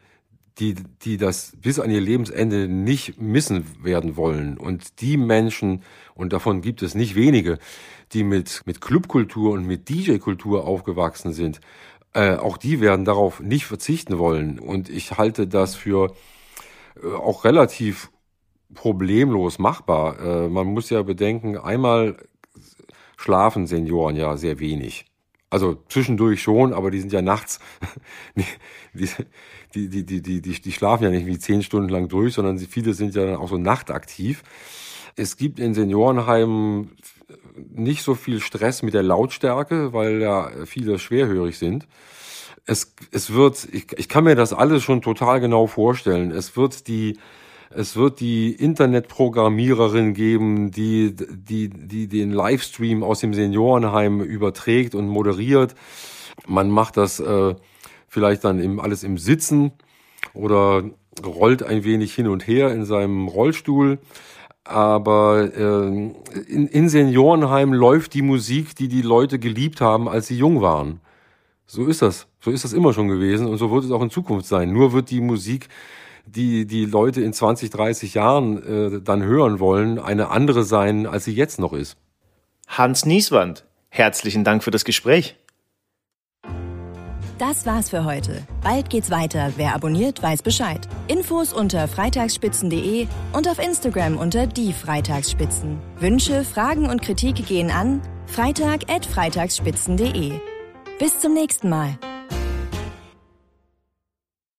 die, die das bis an ihr Lebensende nicht missen werden wollen. Und die Menschen, und davon gibt es nicht wenige, die mit, mit Clubkultur und mit DJ-Kultur aufgewachsen sind, äh, auch die werden darauf nicht verzichten wollen. Und ich halte das für äh, auch relativ problemlos machbar. Äh, man muss ja bedenken, einmal schlafen Senioren ja sehr wenig. Also zwischendurch schon, aber die sind ja nachts, die, die, die, die, die, die, die schlafen ja nicht wie zehn Stunden lang durch, sondern viele sind ja dann auch so nachtaktiv. Es gibt in Seniorenheimen nicht so viel Stress mit der Lautstärke, weil ja viele schwerhörig sind. Es, es wird, ich, ich kann mir das alles schon total genau vorstellen. Es wird die, es wird die Internetprogrammiererin geben, die, die, die den Livestream aus dem Seniorenheim überträgt und moderiert. Man macht das äh, vielleicht dann im, alles im Sitzen oder rollt ein wenig hin und her in seinem Rollstuhl. Aber äh, in, in Seniorenheim läuft die Musik, die die Leute geliebt haben, als sie jung waren. So ist das. So ist das immer schon gewesen und so wird es auch in Zukunft sein. Nur wird die Musik, die die Leute in 20, 30 Jahren äh, dann hören wollen, eine andere sein, als sie jetzt noch ist. Hans Nieswand, herzlichen Dank für das Gespräch. Das war's für heute. Bald geht's weiter. Wer abonniert, weiß Bescheid. Infos unter freitagsspitzen.de und auf Instagram unter die Freitagsspitzen. Wünsche, Fragen und Kritik gehen an freitag@freitagsspitzen.de. Bis zum nächsten Mal.